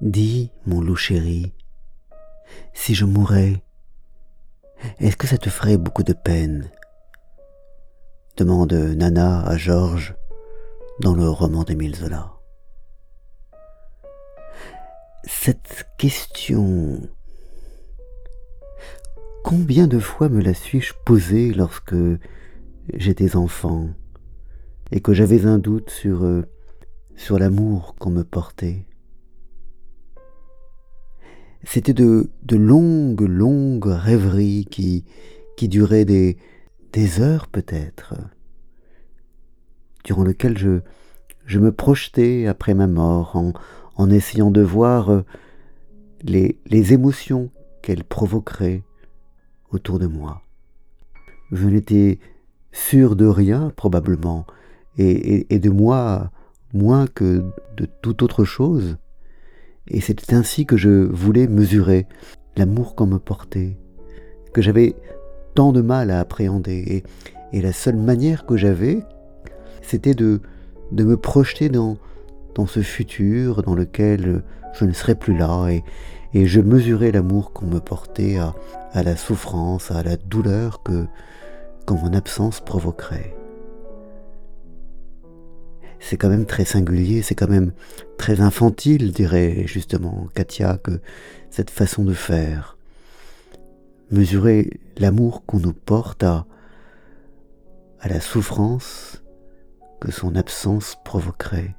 Dis, mon loup chéri, si je mourais, est-ce que ça te ferait beaucoup de peine? Demande Nana à Georges dans le roman d'Émile Zola. Cette question, combien de fois me la suis-je posée lorsque j'étais enfant et que j'avais un doute sur, euh, sur l'amour qu'on me portait? C'était de, de longues, longues rêveries qui, duraient des, des heures peut-être, durant lesquelles je, me projetais après ma mort en, essayant de voir euh, les, les émotions qu'elle provoquerait autour de moi. Je n'étais sûr de rien probablement, et, de moi moins que de toute autre chose, et c'était ainsi que je voulais mesurer l'amour qu'on me portait, que j'avais tant de mal à appréhender. Et, la seule manière que j'avais, c'était de, de me projeter dans, dans ce futur dans lequel je ne serais plus là et, et je mesurais l'amour qu'on me portait à, à, la souffrance, à la douleur que, que mon absence provoquerait. C'est quand même très singulier, c'est quand même très infantile, dirait justement Katia, que cette façon de faire mesurer l'amour qu'on nous porte à, la souffrance que son absence provoquerait.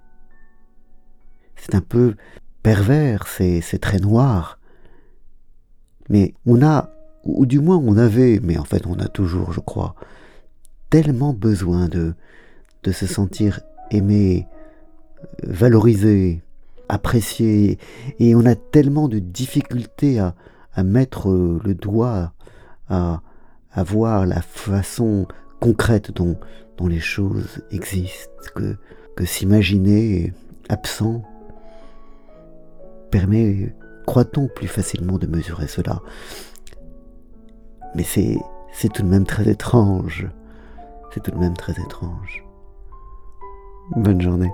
C'est un peu pervers, c'est très noir. Mais on a, ou du moins on avait, mais en fait on a toujours, je crois, tellement besoin de, de se sentir aimé, valorisé, apprécié, et on a tellement de difficultés à, mettre le doigt, à, à voir la façon concrète dont, les choses existent, que, que s'imaginer absent permet, croit-on, plus facilement de mesurer cela. Mais c'est tout de même très étrange. C'est tout de même très étrange. Bonne journée.